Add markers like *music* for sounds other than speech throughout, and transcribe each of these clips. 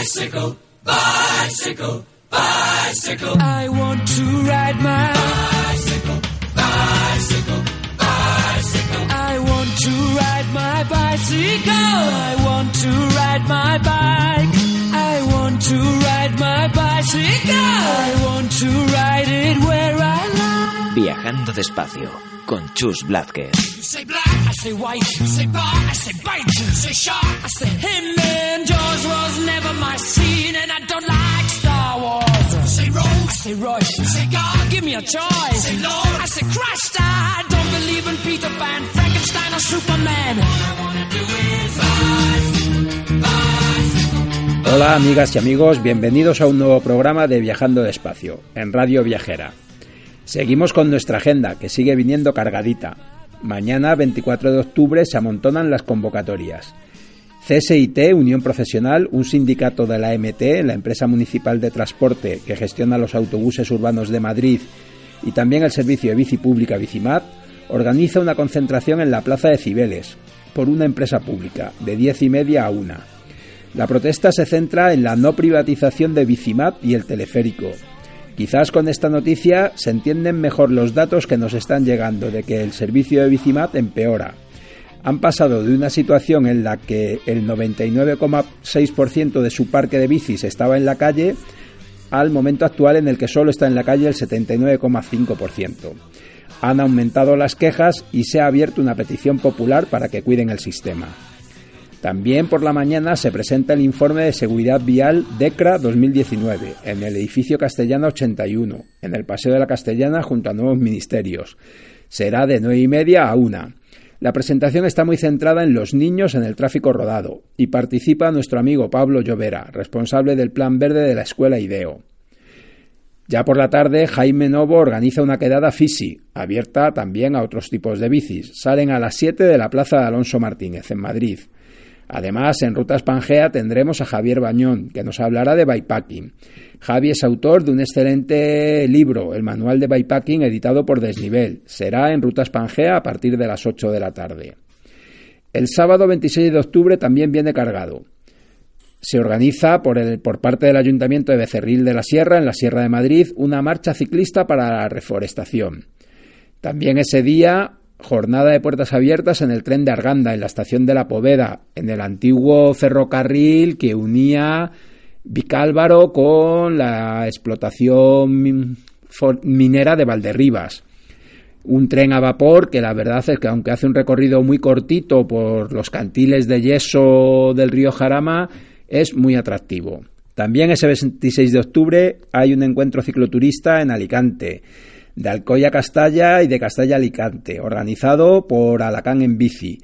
Bicycle, bicycle, bicycle. I want to ride my bicycle, bicycle, bicycle. I want to ride my bicycle. I want to ride my bike. I want to ride my bicycle. I want to ride it where I like. Viajando despacio con Chus Blázquez. I say white. You say bar, I say bite. You say shark, I say him. And Jaws was never my scene, and I don't like Star Wars. You say Rose, I say Royce. You say God, give me a choice. Say Lord, I say Christ. I don't believe in Peter Pan, Frankenstein, or Superman. All I wanna do is bicycle, bicycle. Hola amigas y amigos, bienvenidos a un nuevo programa de Viajando Despacio, en Radio Viajera. Seguimos con nuestra agenda, que sigue viniendo cargadita. Mañana, 24 de octubre, se amontonan las convocatorias. CSIT, Unión Profesional, un sindicato de la MT, la empresa municipal de transporte que gestiona los autobuses urbanos de Madrid, y también el servicio de bici pública Bicimat, organiza una concentración en la Plaza de Cibeles, por una empresa pública, de 10 y media a una. La protesta se centra en la no privatización de Bicimat y el teleférico. Quizás con esta noticia se entienden mejor los datos que nos están llegando de que el servicio de Bicimat empeora. Han pasado de una situación en la que el 99,6% de su parque de bicis estaba en la calle al momento actual en el que solo está en la calle el 79,5%. Han aumentado las quejas y se ha abierto una petición popular para que cuiden el sistema. También por la mañana se presenta el informe de seguridad vial DECRA 2019 en el edificio Castellana 81, en el Paseo de la Castellana junto a nuevos ministerios. Será de 9 y media a 1. La presentación está muy centrada en los niños en el tráfico rodado y participa nuestro amigo Pablo Llovera, responsable del Plan Verde de la Escuela IDEO. Ya por la tarde, Jaime Novo organiza una quedada FISI, abierta también a otros tipos de bicis. Salen a las 7 de la Plaza de Alonso Martínez, en Madrid. Además, en Rutas Pangea tendremos a Javier Bañón, que nos hablará de bikepacking. Javi es autor de un excelente libro, el Manual de Bikepacking, editado por Desnivel. Será en Rutas Pangea a partir de las 8 de la tarde. El sábado 26 de octubre también viene cargado. Se organiza por, parte del Ayuntamiento de Becerril de la Sierra, en la Sierra de Madrid, una marcha ciclista para la reforestación. También ese día jornada de puertas abiertas en el tren de Arganda, en la estación de la Poveda, en el antiguo ferrocarril que unía Vicálvaro con la explotación minera de Valderribas. Un tren a vapor que la verdad es que aunque hace un recorrido muy cortito por los cantiles de yeso del río Jarama, es muy atractivo. También ese 26 de octubre hay un encuentro cicloturista en Alicante de Alcoya Castalla y de Castalla Alicante, organizado por Alacán en bici.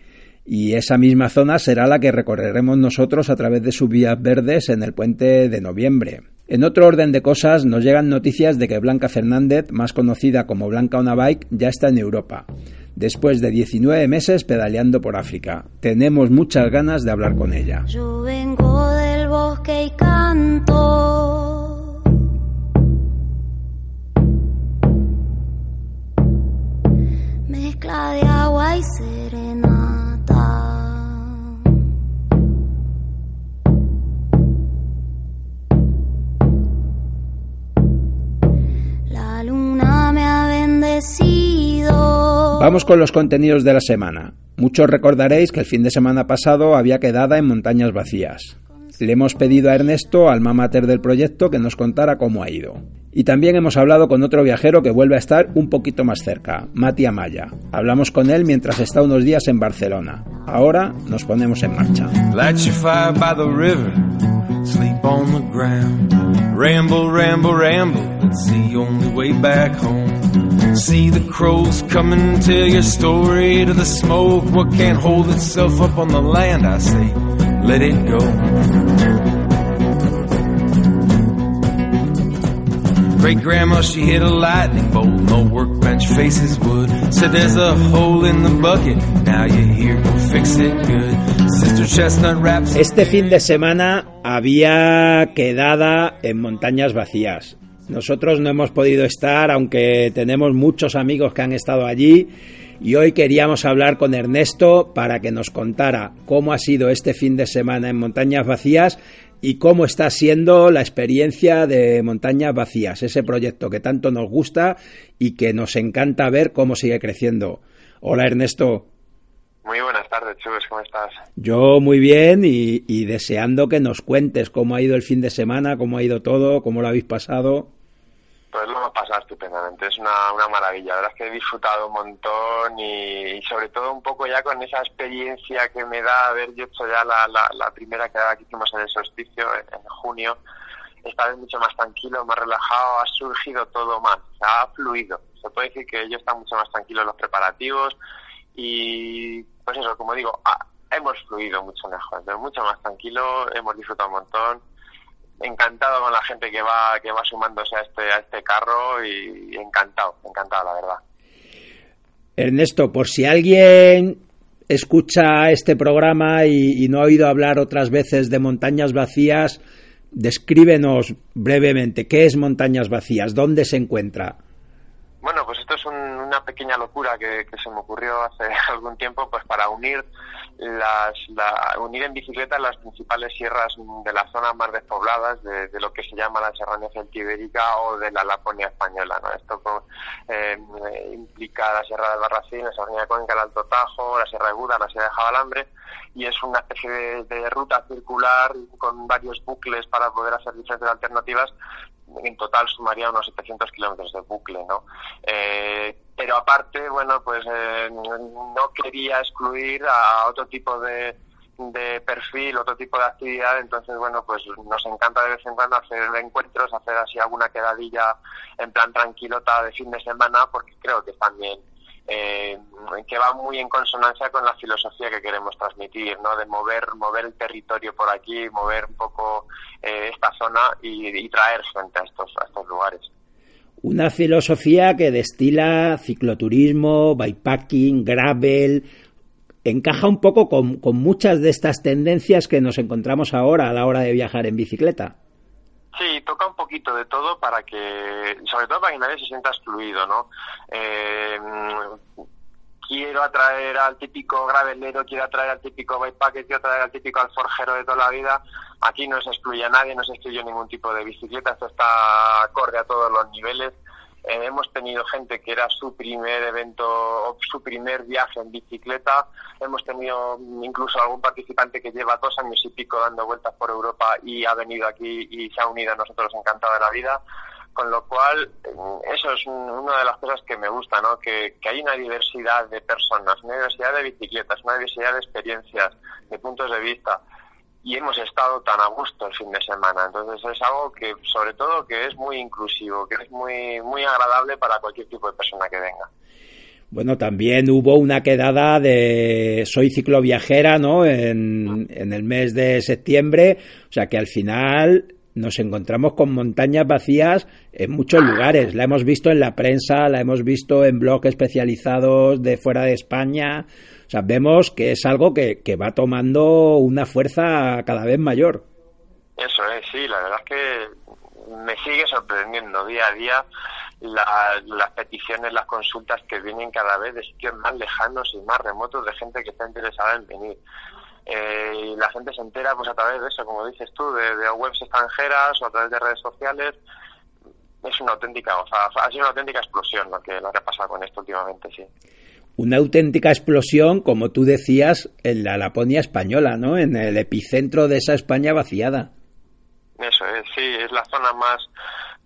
Y esa misma zona será la que recorreremos nosotros a través de sus vías verdes en el puente de noviembre. En otro orden de cosas, nos llegan noticias de que Blanca Fernández, más conocida como Blanca Una Bike, ya está en Europa, después de 19 meses pedaleando por África. Tenemos muchas ganas de hablar con ella. Yo vengo del bosque y canto. Mezcla de agua y serenata. La luna me ha bendecido. Vamos con los contenidos de la semana. Muchos recordaréis que el fin de semana pasado había quedada en Montañas Vacías. Le hemos pedido a Ernesto, alma mater del proyecto, que nos contara cómo ha ido. Y también hemos hablado con otro viajero que vuelve a estar un poquito más cerca, Mati Amaya. Hablamos con él mientras está unos días en Barcelona. Ahora nos ponemos en marcha. Sleep on the ground. Ramble, ramble, ramble, it's the only way back home. See the crows come and tell your story to the smoke. What can't hold itself up on the land, I say, let it go. Great grandma, she hit a lightning bolt. No workbench faces wood. Said there's a hole in the bucket. Now you're here, go fix it good. Sister Chestnut wraps. Este fin de semana había quedada en montañas vacías. Nosotros no hemos podido estar, aunque tenemos muchos amigos que han estado allí y hoy queríamos hablar con Ernesto para que nos contara cómo ha sido este fin de semana en Montañas Vacías y cómo está siendo la experiencia de Montañas Vacías, ese proyecto que tanto nos gusta y que nos encanta ver cómo sigue creciendo. Hola Ernesto. Muy buenas tardes, Chubes, ¿cómo estás? Yo muy bien y, y, deseando que nos cuentes cómo ha ido el fin de semana, cómo ha ido todo, cómo lo habéis pasado. Pues lo hemos pasado estupendamente, es una, una maravilla, la verdad es que he disfrutado un montón y, y, sobre todo un poco ya con esa experiencia que me da haber hecho ya la, la, la primera quedada que hicimos en el solsticio en, junio, esta vez mucho más tranquilo, más relajado, ha surgido todo más, ha fluido. Se puede decir que yo está mucho más tranquilo en los preparativos y pues eso, como digo, ha, hemos fluido mucho mejor, mucho más tranquilo, hemos disfrutado un montón, encantado con la gente que va que va sumándose a este a este carro y encantado, encantado la verdad. Ernesto, por si alguien escucha este programa y, y no ha oído hablar otras veces de montañas vacías, descríbenos brevemente qué es montañas vacías, dónde se encuentra. Bueno, pues esto es un, una pequeña locura que, se me ocurrió hace *laughs* algún tiempo, pues para unir las, la, unir en bicicleta las principales sierras de las zonas más despobladas de, de lo que se llama la serranía celtibérica o de la Laponia española, ¿no? Esto eh, implica la Sierra del Barracín, la Serranía de Cuenca, el Alto Tajo, la Sierra de Buda, la Sierra de Jabalambre, y es una especie de, de ruta circular con varios bucles para poder hacer diferentes alternativas en total sumaría unos 700 kilómetros de bucle, ¿no? Eh, pero aparte, bueno, pues eh, no quería excluir a otro tipo de, de perfil, otro tipo de actividad, entonces, bueno, pues nos encanta de vez en cuando hacer encuentros, hacer así alguna quedadilla en plan tranquilota de fin de semana, porque creo que también eh, que va muy en consonancia con la filosofía que queremos transmitir, ¿no? De mover, mover el territorio por aquí, mover un poco eh, esta zona y, traer gente a estos, a estos lugares. Una filosofía que destila cicloturismo, bikepacking, gravel, encaja un poco con, con muchas de estas tendencias que nos encontramos ahora a la hora de viajar en bicicleta. Sí, toca un poquito de todo para que, sobre todo para que nadie se sienta excluido, ¿no? Eh, quiero atraer al típico gravelero, quiero atraer al típico bikepacker, quiero atraer al típico alforjero de toda la vida. Aquí no se excluye a nadie, no se excluye ningún tipo de bicicleta, esto está acorde a todos los niveles. Eh, hemos tenido gente que era su primer evento su primer viaje en bicicleta. Hemos tenido incluso algún participante que lleva dos años y pico dando vueltas por Europa y ha venido aquí y se ha unido a nosotros encantado de la vida. Con lo cual, eso es una de las cosas que me gusta, ¿no? Que, que hay una diversidad de personas, una diversidad de bicicletas, una diversidad de experiencias, de puntos de vista y hemos estado tan a gusto el fin de semana. Entonces es algo que, sobre todo, que es muy inclusivo, que es muy, muy agradable para cualquier tipo de persona que venga. Bueno, también hubo una quedada de Soy cicloviajera, ¿no? En, en el mes de septiembre, o sea que al final nos encontramos con montañas vacías en muchos lugares. La hemos visto en la prensa, la hemos visto en blogs especializados de fuera de España. O vemos que es algo que, que va tomando una fuerza cada vez mayor. Eso es, sí, la verdad es que me sigue sorprendiendo día a día la, las peticiones, las consultas que vienen cada vez de sitios más lejanos y más remotos de gente que está interesada en venir. Eh, y la gente se entera pues a través de eso, como dices tú, de, de webs extranjeras o a través de redes sociales. Es una auténtica, o sea, ha sido una auténtica explosión lo que, lo que ha pasado con esto últimamente, sí una auténtica explosión, como tú decías, en la Laponia española, ¿no? En el epicentro de esa España vaciada. Eso es, sí, es la zona más,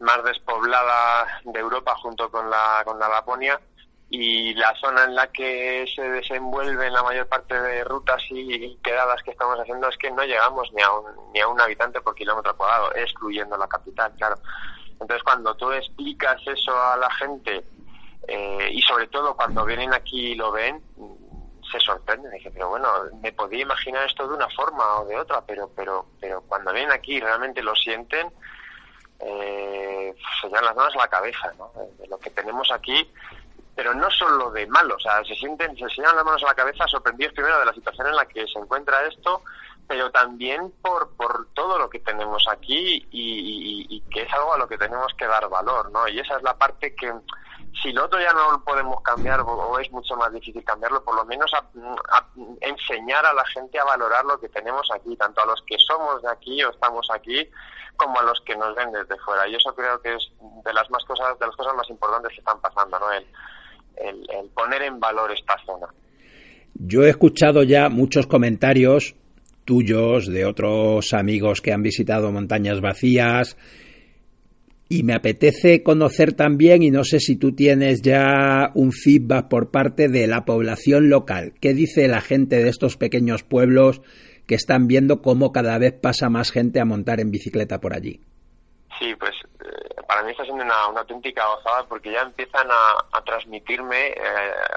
más despoblada de Europa junto con la, con la Laponia y la zona en la que se desenvuelve la mayor parte de rutas y quedadas que estamos haciendo es que no llegamos ni a un, ni a un habitante por kilómetro cuadrado, excluyendo la capital, claro. Entonces, cuando tú explicas eso a la gente eh, y sobre todo cuando vienen aquí y lo ven, se sorprenden. Dije, pero bueno, me podía imaginar esto de una forma o de otra, pero, pero, pero cuando vienen aquí y realmente lo sienten, eh, se llevan las manos a la cabeza, ¿no? De lo que tenemos aquí, pero no solo de malo, o sea, se sienten, se llevan las manos a la cabeza sorprendidos primero de la situación en la que se encuentra esto, pero también por, por todo lo que tenemos aquí y, que es algo a lo que tenemos que dar valor, ¿no? Y esa es la parte que, si lo otro ya no lo podemos cambiar o, es mucho más difícil cambiarlo, por lo menos a, enseñar a la gente a valorar lo que tenemos aquí, tanto a los que somos de aquí o estamos aquí, como a los que nos ven desde fuera. Y eso creo que es de las más cosas, de las cosas más importantes que están pasando, ¿no? El, el poner en valor esta zona. Yo he escuchado ya muchos comentarios tuyos, de otros amigos que han visitado montañas vacías, y me apetece conocer también, y no sé si tú tienes ya un feedback por parte de la población local. ¿Qué dice la gente de estos pequeños pueblos que están viendo cómo cada vez pasa más gente a montar en bicicleta por allí? Sí, pues eh, para mí está siendo una, auténtica gozada porque ya empiezan a, transmitirme eh,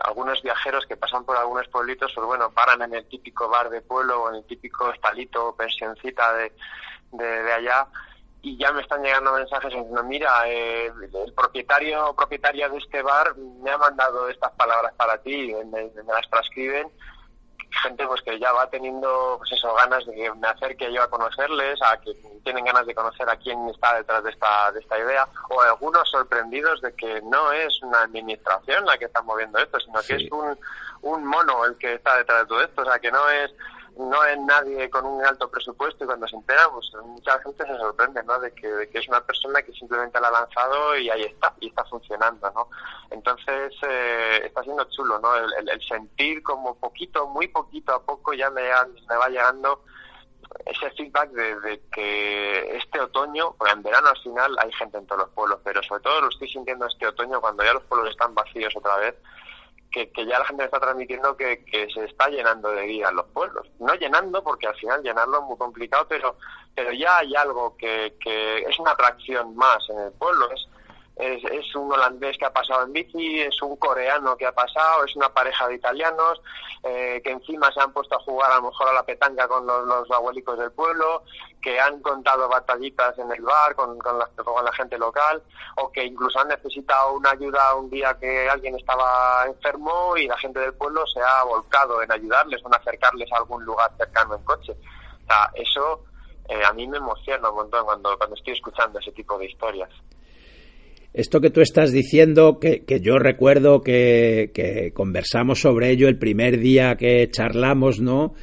algunos viajeros que pasan por algunos pueblitos, pues bueno, paran en el típico bar de pueblo o en el típico estalito o pensioncita de, de allá y ya me están llegando mensajes diciendo, mira, eh, el propietario o propietaria de este bar me ha mandado estas palabras para ti, me, las transcriben, gente pues que ya va teniendo pues eso, ganas de que me acerque yo a conocerles, a que tienen ganas de conocer a quién está detrás de esta, de esta idea, o algunos sorprendidos de que no es una administración la que está moviendo esto, sino que es un, un mono el que está detrás de todo esto, o sea, que no es no es nadie con un alto presupuesto y cuando se entera, pues mucha gente se sorprende, ¿no? De que, es una persona que simplemente la ha lanzado y ahí está, y está funcionando, ¿no? Entonces, eh, está siendo chulo, ¿no? El, sentir como poquito, muy poquito a poco ya me, me va llegando ese feedback de, que este otoño, porque en verano al final hay gente en todos los pueblos, pero sobre todo lo estoy sintiendo este otoño cuando ya los pueblos están vacíos otra vez, que, ya la gente me está transmitiendo que, se está llenando de vida los pueblos. No llenando, porque al final llenarlo es muy complicado, pero, pero ya hay algo que, que es una atracción más en el pueblo. Es, es, es, un holandés que ha pasado en bici, es un coreano que ha pasado, es una pareja de italianos eh, que encima se han puesto a jugar a lo mejor a la petanca con los, abuelicos del pueblo, que han contado batallitas en el bar con, con, la, con la gente local, o que incluso han necesitado una ayuda un día que alguien estaba enfermo y la gente del pueblo se ha volcado en ayudarles o en acercarles a algún lugar cercano en coche. O sea, eso eh, a mí me emociona un montón cuando, cuando estoy escuchando ese tipo de historias. Esto que tú estás diciendo, que, yo recuerdo que, conversamos sobre ello el primer día que charlamos, ¿no?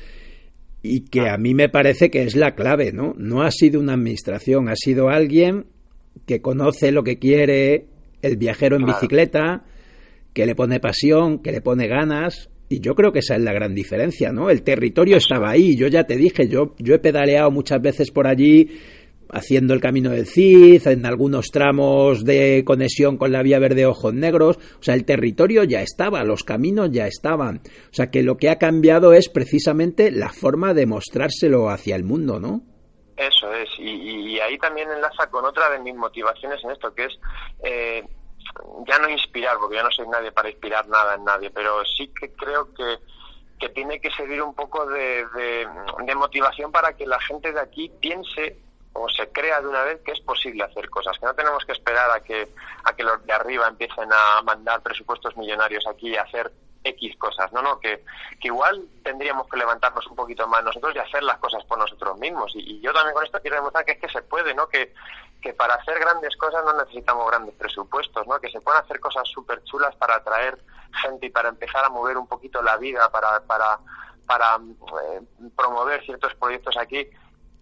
Y que a mí me parece que es la clave, ¿no? No ha sido una administración, ha sido alguien que conoce lo que quiere el viajero en bicicleta, que le pone pasión, que le pone ganas. Y yo creo que esa es la gran diferencia, ¿no? El territorio estaba ahí, yo ya te dije, yo, yo he pedaleado muchas veces por allí haciendo el camino del Cid, en algunos tramos de conexión con la vía verde Ojos Negros, o sea, el territorio ya estaba, los caminos ya estaban, o sea, que lo que ha cambiado es precisamente la forma de mostrárselo hacia el mundo, ¿no? Eso es, y, ahí también enlaza con otra de mis motivaciones en esto, que es eh, ya no inspirar, porque yo no soy nadie para inspirar nada en nadie, pero sí que creo que que tiene que servir un poco de, de motivación para que la gente de aquí piense o se crea de una vez que es posible hacer cosas, que no tenemos que esperar a que, a que los de arriba empiecen a mandar presupuestos millonarios aquí y hacer X cosas, no, no, que, que igual tendríamos que levantarnos un poquito más nosotros y hacer las cosas por nosotros mismos. Y, yo también con esto quiero demostrar que es que se puede, ¿no? Que, que para hacer grandes cosas no necesitamos grandes presupuestos, ¿no? Que se pueden hacer cosas súper chulas para atraer gente y para empezar a mover un poquito la vida, para, para, para eh, promover ciertos proyectos aquí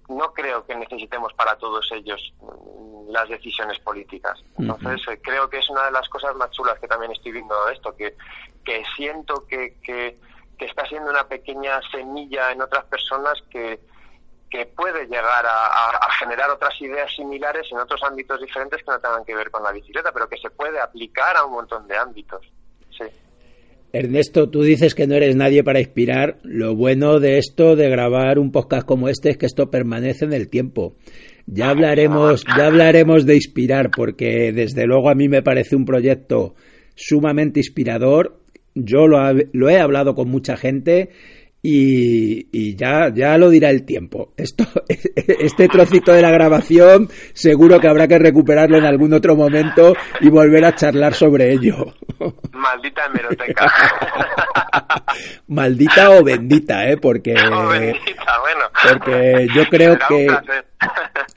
no creo que necesitemos para todos ellos mm, las decisiones políticas. Entonces, eh, creo que es una de las cosas más chulas que también estoy viendo de esto, que, que siento que, que, está siendo una pequeña semilla en otras personas que, que puede llegar a, generar otras ideas similares en otros ámbitos diferentes que no tengan que ver con la bicicleta, pero que se puede aplicar a un montón de ámbitos. Ernesto, tú dices que no eres nadie para inspirar. Lo bueno de esto, de grabar un podcast como este, es que esto permanece en el tiempo. Ya hablaremos, ya hablaremos de inspirar, porque desde luego a mí me parece un proyecto sumamente inspirador. Yo lo, lo he hablado con mucha gente y, ya, ya lo dirá el tiempo. Esto, *laughs* este trocito de la grabación seguro que habrá que recuperarlo en algún otro momento y volver a charlar sobre ello. Maldita hemeroteca. *laughs* Maldita o bendita, ¿eh? Porque, *laughs* bendita, bueno. porque yo creo que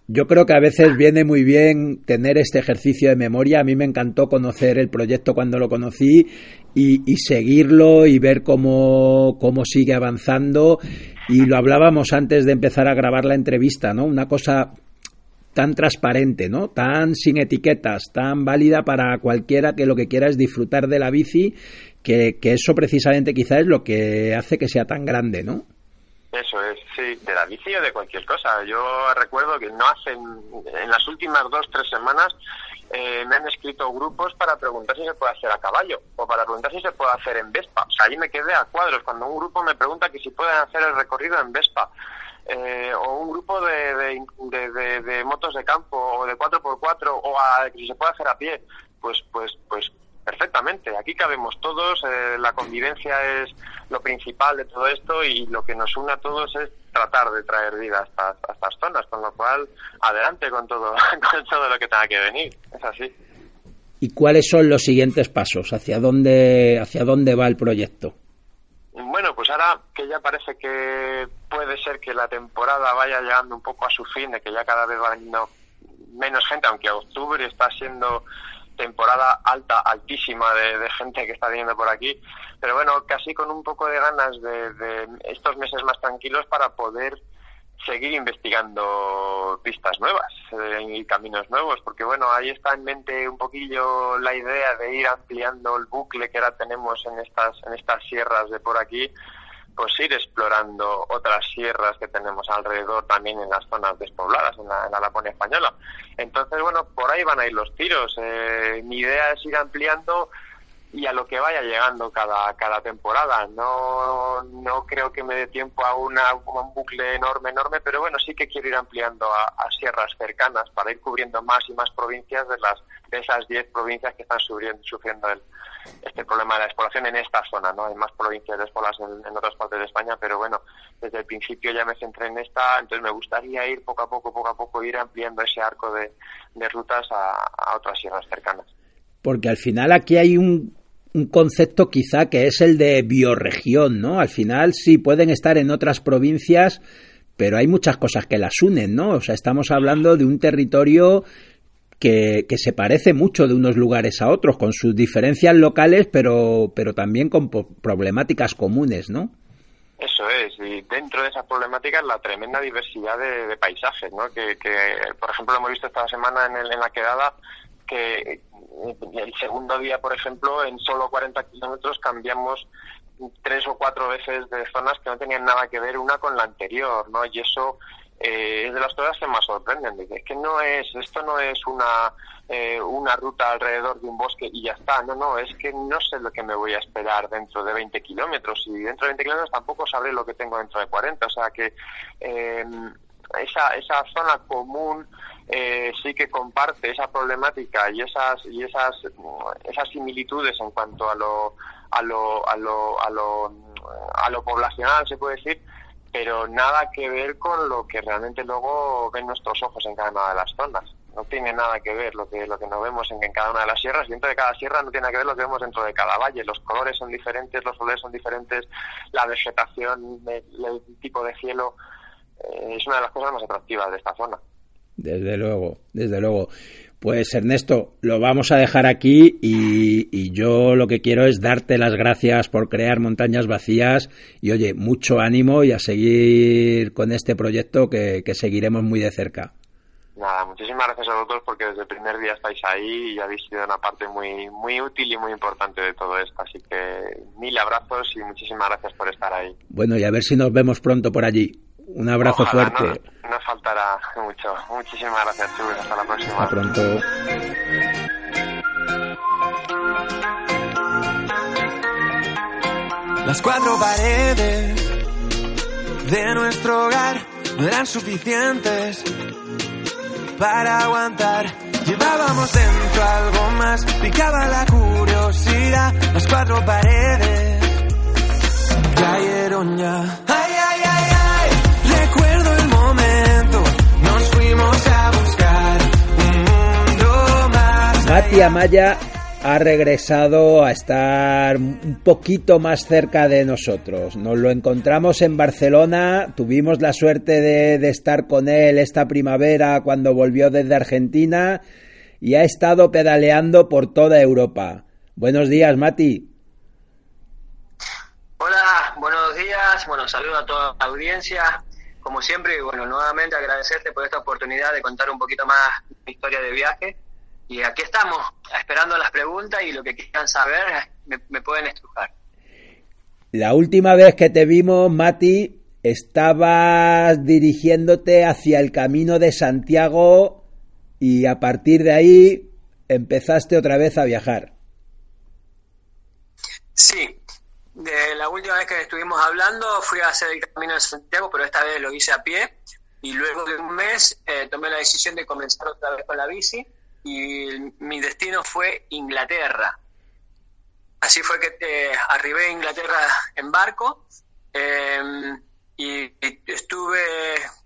yo creo que a veces viene muy bien tener este ejercicio de memoria. A mí me encantó conocer el proyecto cuando lo conocí y, seguirlo y ver cómo, cómo sigue avanzando. Y lo hablábamos antes de empezar a grabar la entrevista, ¿no? Una cosa tan transparente, ¿no? Tan sin etiquetas, tan válida para cualquiera que lo que quiera es disfrutar de la bici, que, eso precisamente quizá es lo que hace que sea tan grande, ¿no? Eso es, sí, de la bici o de cualquier cosa. Yo recuerdo que no hace, en las últimas dos, tres semanas, eh, me han escrito grupos para preguntar si se puede hacer a caballo o para preguntar si se puede hacer en Vespa. O sea, ahí me quedé a cuadros cuando un grupo me pregunta que si pueden hacer el recorrido en Vespa. Eh, o un grupo de, de, de, motos de campo o de 4x4 o a, si se puede hacer a pie. Pues, pues, pues perfectamente. Aquí cabemos todos, eh, la convivencia es lo principal de todo esto y lo que nos une a todos es tratar de traer vida a estas, estas zonas, con lo cual adelante con todo, *laughs* con todo lo que tenga que venir. Es así. ¿Y cuáles son los siguientes pasos? ¿Hacia dónde, hacia dónde va el proyecto? Bueno, pues ahora que ya parece que puede ser que la temporada vaya llegando un poco a su fin, de que ya cada vez va viniendo menos gente, aunque octubre está siendo temporada alta, altísima de, gente que está viniendo por aquí, pero bueno, casi con un poco de ganas de, estos meses más tranquilos para poder seguir investigando pistas nuevas eh, y caminos nuevos, porque bueno, ahí está en mente un poquillo la idea de ir ampliando el bucle que ahora tenemos en estas, en estas sierras de por aquí, pues ir explorando otras sierras que tenemos alrededor también en las zonas despobladas, en la, Laponia española. Entonces, bueno, por ahí van a ir los tiros. Eh, mi idea es ir ampliando y a lo que vaya llegando cada, cada temporada. No, no creo que me dé tiempo a, una, un bucle enorme, enorme, pero bueno, sí que quiero ir ampliando a, sierras cercanas para ir cubriendo más y más provincias de, las, de esas 10 provincias que están sufriendo, sufriendo el, este problema de la despoblación en esta zona, ¿no? Hay más provincias despobladas en, en otras partes de España, pero bueno, desde el principio ya me centré en esta, entonces me gustaría ir poco a poco, poco a poco, ir ampliando ese arco de, de rutas a, a otras sierras cercanas. Porque al final aquí hay un un concepto quizá que es el de bioregión, ¿no? Al final sí pueden estar en otras provincias, pero hay muchas cosas que las unen, ¿no? O sea, estamos hablando de un territorio que, que se parece mucho de unos lugares a otros, con sus diferencias locales, pero, pero también con problemáticas comunes, ¿no? Eso es, y dentro de esas problemáticas la tremenda diversidad de, paisajes, ¿no? Que, que, por ejemplo, lo hemos visto esta semana en, el, en la quedada, que el segundo día, por ejemplo, en solo 40 kilómetros cambiamos tres o cuatro veces de zonas que no tenían nada que ver una con la anterior, ¿no? Y eso eh, es de las cosas que más sorprenden. Es que no es, esto no es una, eh, una ruta alrededor de un bosque y ya está. No, no, es que no sé lo que me voy a esperar dentro de 20 kilómetros y dentro de 20 kilómetros tampoco sabré lo que tengo dentro de 40. O sea que eh, esa, esa zona común eh, sí que comparte esa problemática y esas y esas esas similitudes en cuanto a lo a lo a lo a lo, a lo poblacional se puede decir pero nada que ver con lo que realmente luego ven nuestros ojos en cada una de las zonas. No tiene nada que ver lo que lo que nos vemos en, cada una de las sierras. Dentro de cada sierra no tiene nada que ver lo que vemos dentro de cada valle. Los colores son diferentes los olores son diferentes la vegetación el tipo de cielo eh, es una de las cosas más atractivas de esta zona. Desde luego, desde luego. Pues Ernesto, lo vamos a dejar aquí y, yo lo que quiero es darte las gracias por crear montañas vacías y oye, mucho ánimo y a seguir con este proyecto que, seguiremos muy de cerca. Nada, muchísimas gracias a vosotros porque desde el primer día estáis ahí y habéis sido una parte muy, muy útil y muy importante de todo esto. Así que mil abrazos y muchísimas gracias por estar ahí. Bueno, y a ver si nos vemos pronto por allí. Un abrazo fuerte. No. Muchísimas gracias, Chubis. Hasta la próxima. Hasta pronto. Las cuatro paredes de nuestro hogar no eran suficientes para aguantar. Llevábamos dentro algo más, picaba la curiosidad. Las cuatro paredes cayeron ya. Ay, ay, ay, ay, recuerdo el momento, Mati Amaya ha regresado a estar un poquito más cerca de nosotros. Nos lo encontramos en Barcelona, tuvimos la suerte de, de, estar con él esta primavera cuando volvió desde Argentina y ha estado pedaleando por toda Europa. Buenos días, Mati. Hola, buenos días, bueno, saludo a toda la audiencia. Como siempre, y bueno, nuevamente agradecerte por esta oportunidad de contar un poquito más mi historia de viaje y aquí estamos, esperando las preguntas y lo que quieran saber me, me, pueden estrujar. La última vez que te vimos, Mati, estabas dirigiéndote hacia el camino de Santiago y a partir de ahí empezaste otra vez a viajar. Sí, de la última vez que estuvimos hablando fui a hacer el camino de Santiago, pero esta vez lo hice a pie y luego de un mes eh, tomé la decisión de comenzar otra vez con la bici y mi destino fue Inglaterra. Así fue que eh, arribé a Inglaterra en barco eh, y, estuve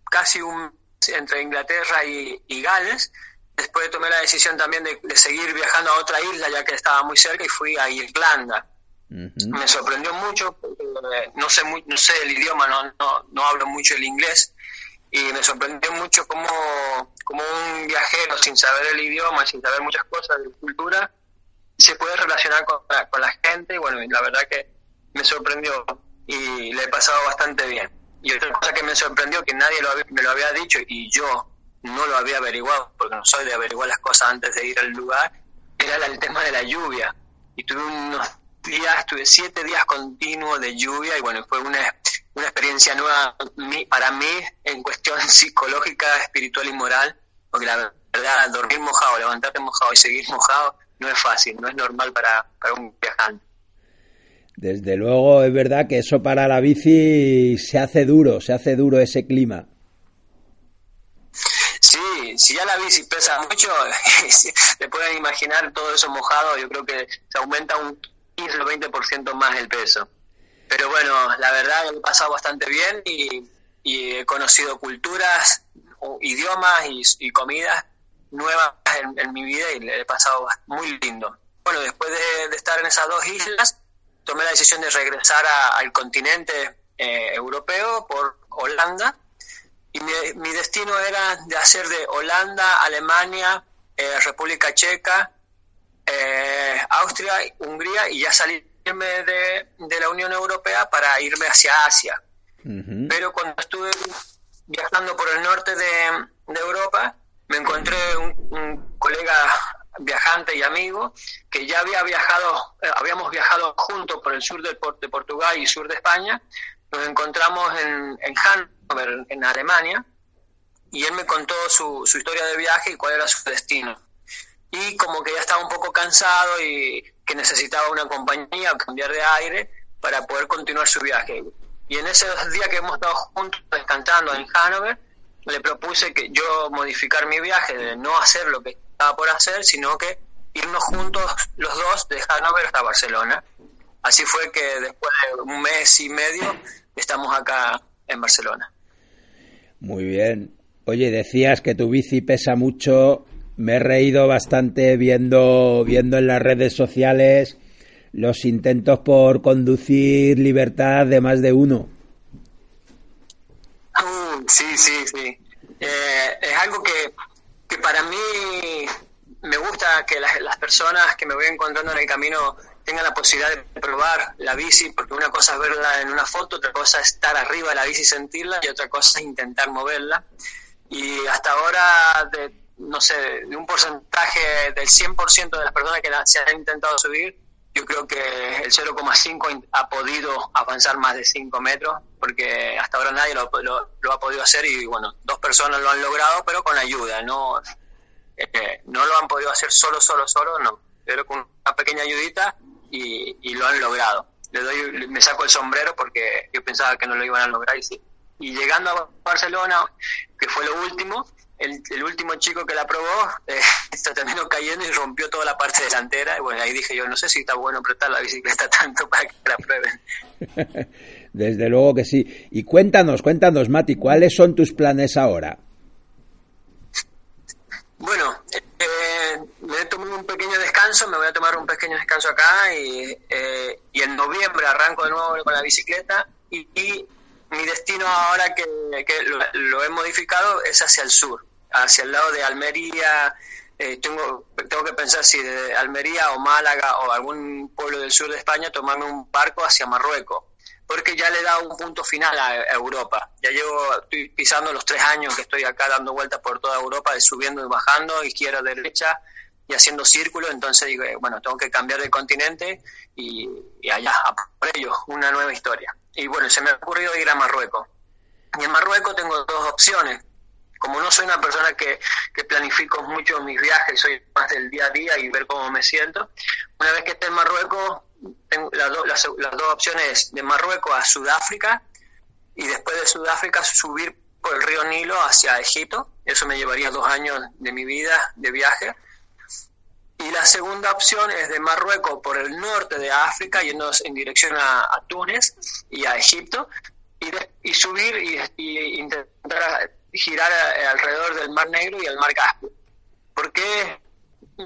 casi un entre Inglaterra y, Gales. Después tomé la decisión también de, seguir viajando a otra isla ya que estaba muy cerca y fui a Irlanda. Me sorprendió mucho, eh, no sé muy, no sé el idioma, no, no, no hablo mucho el inglés, y me sorprendió mucho cómo, cómo un viajero sin saber el idioma, sin saber muchas cosas de cultura, se puede relacionar con con la gente y bueno, la verdad que me sorprendió y le he pasado bastante bien. Y otra cosa que me sorprendió, que nadie lo había, me lo había dicho y yo no lo había averiguado, porque no soy de averiguar las cosas antes de ir al lugar, era el tema de la lluvia. Y tuve unos días, tuve siete días continuos de lluvia y bueno, fue una, una experiencia nueva para mí en cuestión *laughs* psicológica, espiritual y moral, porque la verdad, dormir mojado, levantarte mojado y seguir mojado no es fácil, no es normal para, para un viajante. Desde luego es verdad que eso para la bici se hace duro, se hace duro ese clima. Sí, si ya la bici pesa mucho, *laughs* te pueden imaginar todo eso mojado, yo creo que se aumenta un 15 o 20% más el peso. Pero bueno, la verdad he pasado bastante bien y, y he conocido culturas, idiomas y, y comidas nuevas en, en, mi vida y le he pasado muy lindo. Bueno, después de, de, estar en esas dos islas, tomé la decisión de regresar a, al continente eh, europeo por Holanda y mi, mi, destino era de hacer de Holanda, Alemania, eh, República Checa, eh, Austria, Hungría y ya salirme de, de, la Unión Europea para irme hacia Asia. Uh -huh. Pero cuando estuve viajando por el norte de, de Europa, me encontré un, un, colega viajante y amigo que ya había viajado, eh, habíamos viajado juntos por el sur de, de, Portugal y sur de España. Nos encontramos en, en Hannover, en Alemania, y él me contó su, su historia de viaje y cuál era su destino y como que ya estaba un poco cansado y que necesitaba una compañía, cambiar de aire para poder continuar su viaje. Y en esos días que hemos estado juntos descansando en Hanover, le propuse que yo modificar mi viaje, de no hacer lo que estaba por hacer, sino que irnos juntos los dos de Hanover hasta Barcelona. Así fue que después de un mes y medio estamos acá en Barcelona. Muy bien. Oye, decías que tu bici pesa mucho me he reído bastante viendo, viendo en las redes sociales los intentos por conducir libertad de más de uno. Mm, sí, sí, sí. Eh, es algo que, que, para mí me gusta que las, las, personas que me voy encontrando en el camino tengan la posibilidad de probar la bici, porque una cosa es verla en una foto, otra cosa es estar arriba de la bici y sentirla, y otra cosa es intentar moverla. Y hasta ahora, de, no sé, de un porcentaje del 100% de las personas que se han intentado subir, yo creo que el 0,5 ha podido avanzar más de 5 metros, porque hasta ahora nadie lo, ha podido hacer y bueno, dos personas lo han logrado, pero con ayuda, no, eh, no lo han podido hacer solo, solo, solo, no, pero con una pequeña ayudita y, y lo han logrado. Le doy, me saco el sombrero porque yo pensaba que no lo iban a lograr y sí. Y llegando a Barcelona, que fue lo último, el, el, último chico que la probó *laughs* eh, se terminó cayendo y rompió toda la parte delantera. Y bueno, ahí dije yo, no sé si está bueno prestar la bicicleta *laughs* tanto para que la prueben. *laughs* Desde luego que sí. Y cuéntanos, cuéntanos, Mati, ¿cuáles son tus planes ahora? Bueno, eh, me he tomado un pequeño descanso, me voy a tomar un pequeño descanso acá y, eh, y en noviembre arranco de nuevo con la bicicleta y, mi destino ahora que, lo, he modificado es hacia el sur, hacia el lado de Almería. Eh, tengo, tengo que pensar si de Almería o Málaga o algún pueblo del sur de España tomarme un barco hacia Marruecos porque ya le he dado un punto final a Europa. Ya llevo, estoy pisando los tres años que estoy acá dando vueltas por toda Europa, subiendo y bajando, izquierda, derecha, y haciendo círculos, entonces digo, eh, bueno, tengo que cambiar de continente y, allá, por ello, una nueva historia. Y bueno, se me ha ocurrido ir a Marruecos. Y en Marruecos tengo dos opciones. Como no soy una persona que, que planifico mucho mis viajes, soy más del día a día y ver cómo me siento, una vez que esté en Marruecos, tengo las, las, dos opciones de Marruecos a Sudáfrica y después de Sudáfrica subir por el río Nilo hacia Egipto. Eso me llevaría dos años de mi vida de viaje. Y la segunda opción es de Marruecos por el norte de África, yendo en dirección a, Túnez y a Egipto, y, subir y, intentar girar alrededor del Mar Negro y el Mar Caspio. ¿Por qué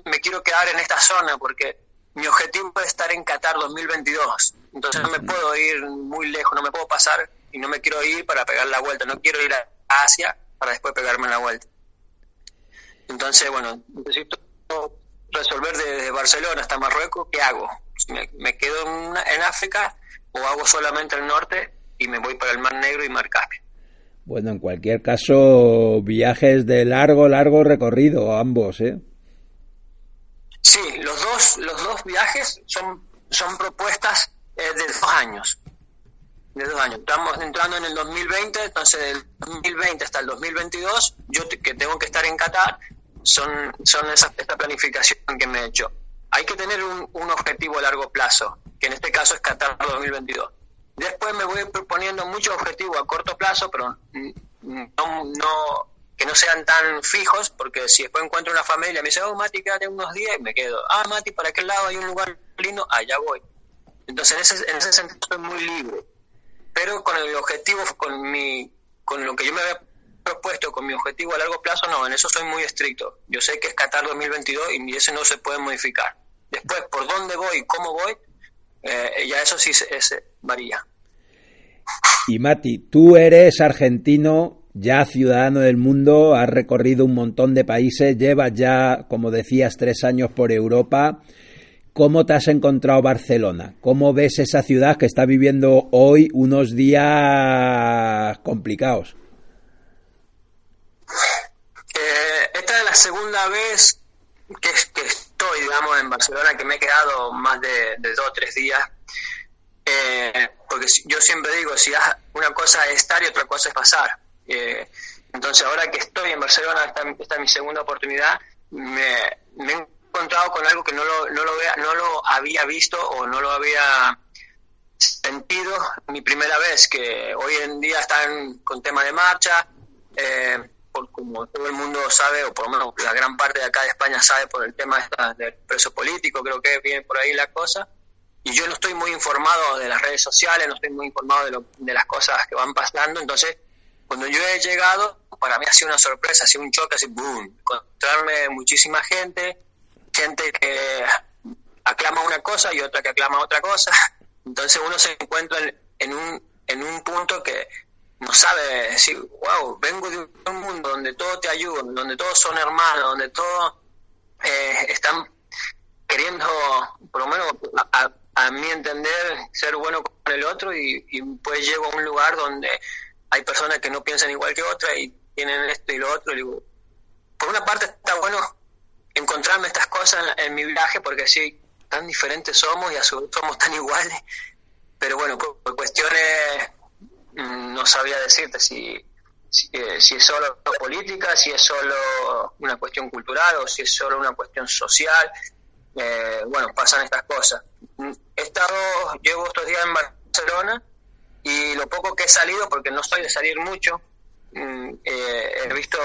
me quiero quedar en esta zona? Porque mi objetivo es estar en Qatar 2022. Entonces no me puedo ir muy lejos, no me puedo pasar y no me quiero ir para pegar la vuelta. No quiero ir a Asia para después pegarme la vuelta. Entonces, bueno, necesito resolver desde Barcelona hasta Marruecos, ¿qué hago? ¿Me, quedo en, África o hago solamente el norte y me voy para el Mar Negro y Mar Caspio? Bueno, en cualquier caso, viajes de largo, largo recorrido, ambos, ¿eh? Sí, los dos, los dos viajes son, son propuestas eh, de dos años. De dos años. Estamos entrando en el 2020, entonces del 2020 hasta el 2022, yo que tengo que estar en Qatar, son, son esa, esta planificación que me he hecho. Hay que tener un, un objetivo a largo plazo, que en este caso es Qatar 2022. Después me voy proponiendo muchos objetivos a corto plazo, pero no, no, que no sean tan fijos, porque si después encuentro una familia, me dice, oh, Mati, quédate unos días y me quedo. Ah, Mati, ¿para qué lado hay un lugar lindo? Allá voy. Entonces, en ese, en ese sentido, soy muy libre. Pero con el objetivo, con, mi, con lo que yo me había propuesto, con mi objetivo a largo plazo, no, en eso soy muy estricto. Yo sé que es Qatar 2022 y ese no se puede modificar. Después, por dónde voy cómo voy, eh, ya eso sí se, varía. Y Mati, tú eres argentino ya ciudadano del mundo, has recorrido un montón de países, llevas ya, como decías, tres años por Europa. ¿Cómo te has encontrado Barcelona? ¿Cómo ves esa ciudad que está viviendo hoy unos días complicados? Eh, esta es la segunda vez que, estoy, digamos, en Barcelona, que me he quedado más de, dos o tres días. Eh, porque yo siempre digo, si una cosa es estar y otra cosa es pasar. Eh, entonces, ahora que estoy en Barcelona, esta, esta es mi segunda oportunidad, me, he encontrado con algo que no lo, no, lo no lo había visto o no lo había sentido mi primera vez, que hoy en día están con tema de marcha, eh, por, como todo el mundo sabe, o por lo menos la gran parte de acá de España sabe por el tema del preso político, creo que viene por ahí la cosa, y yo no estoy muy informado de las redes sociales, no estoy muy informado de, lo, de las cosas que van pasando, entonces cuando yo he llegado, para mí ha sido una sorpresa, ha sido un choque, así, boom, encontrarme muchísima gente, gente que aclama una cosa y otra que aclama otra cosa. *laughs* Entonces uno se encuentra en, un, en un punto que no sabe decir, wow, vengo de un mundo donde todos te ayudan, donde todos son hermanos, donde todos eh, están queriendo, por lo menos a, a, mi entender, ser bueno con el otro y, y pues llego a un lugar donde hay personas que no piensan igual que otras y tienen esto y lo otro. digo, por una parte está bueno encontrarme estas cosas en, mi viaje porque así tan diferentes somos y a su vez somos tan iguales. Pero bueno, por, cuestiones no sabía decirte si, eh, si, es solo política, si es solo una cuestión cultural o si es solo una cuestión social. Eh, bueno, pasan estas cosas. He estado, llevo estos días en Barcelona y lo poco que he salido, porque no estoy de salir mucho, mm, eh, he visto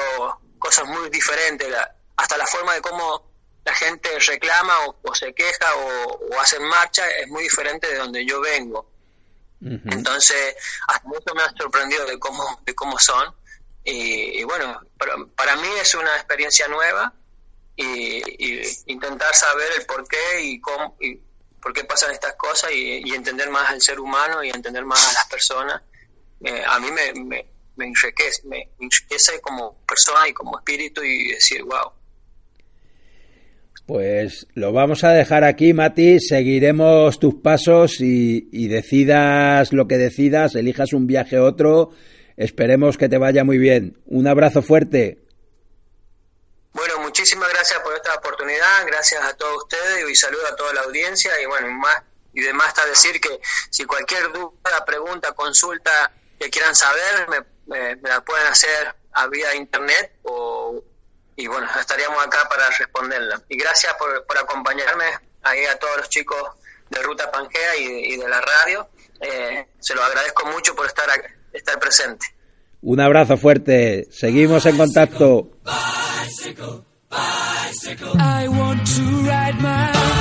cosas muy diferentes, hasta la forma de cómo la gente reclama o, se queja o, hace marcha es muy diferente de donde yo vengo. Entonces, hasta mucho me ha sorprendido de cómo, de cómo son. Y, bueno, para, para, mí es una experiencia nueva y, intentar saber el por qué y cómo y por qué pasan estas cosas y, entender más al ser humano y entender más a las personas. Eh, a mí me, me, me, enriquece, me enriquece como persona y como espíritu y decir, wow, pues lo vamos a dejar aquí, Mati. Seguiremos tus pasos y, decidas lo que decidas, elijas un viaje u otro. Esperemos que te vaya muy bien. Un abrazo fuerte. Bueno, muchísimas gracias por esta oportunidad, gracias a todos ustedes y saludo a toda la audiencia y bueno, más y demás está decir que si cualquier duda, pregunta, consulta que quieran saber, me, me la pueden hacer a vía internet o y bueno, estaríamos acá para responderla. Y gracias por, por acompañarme ahí a todos los chicos de Ruta Pangea y, de la radio. Eh, se lo agradezco mucho por estar, estar presente. Un abrazo fuerte. Seguimos en contacto. I want to ride my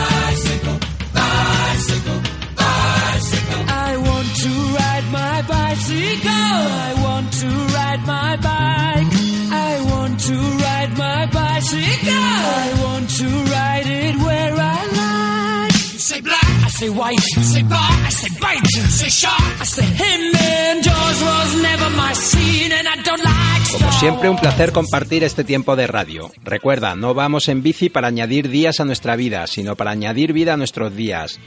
I want to ride it where I like. Say black, I say white, say bar, I say bite, say shark, I say him and Jaws was never my scene and I don't like Como siempre, un placer compartir este tiempo de radio. Recuerda, no vamos en bici para añadir días a nuestra vida, sino para añadir vida a nuestros días.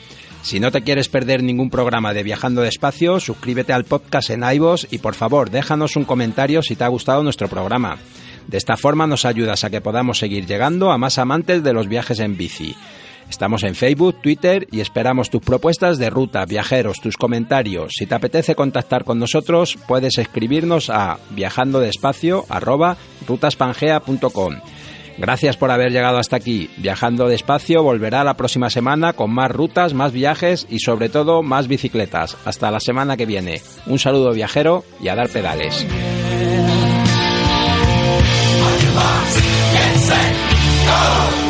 Si no te quieres perder ningún programa de Viajando Despacio, suscríbete al podcast en iVoox y por favor déjanos un comentario si te ha gustado nuestro programa. De esta forma nos ayudas a que podamos seguir llegando a más amantes de los viajes en bici. Estamos en Facebook, Twitter y esperamos tus propuestas de ruta, viajeros, tus comentarios. Si te apetece contactar con nosotros, puedes escribirnos a viajandodespacio@rutaspangea.com. Gracias por haber llegado hasta aquí. Viajando despacio volverá la próxima semana con más rutas, más viajes y sobre todo más bicicletas. Hasta la semana que viene. Un saludo viajero y a dar pedales. Go!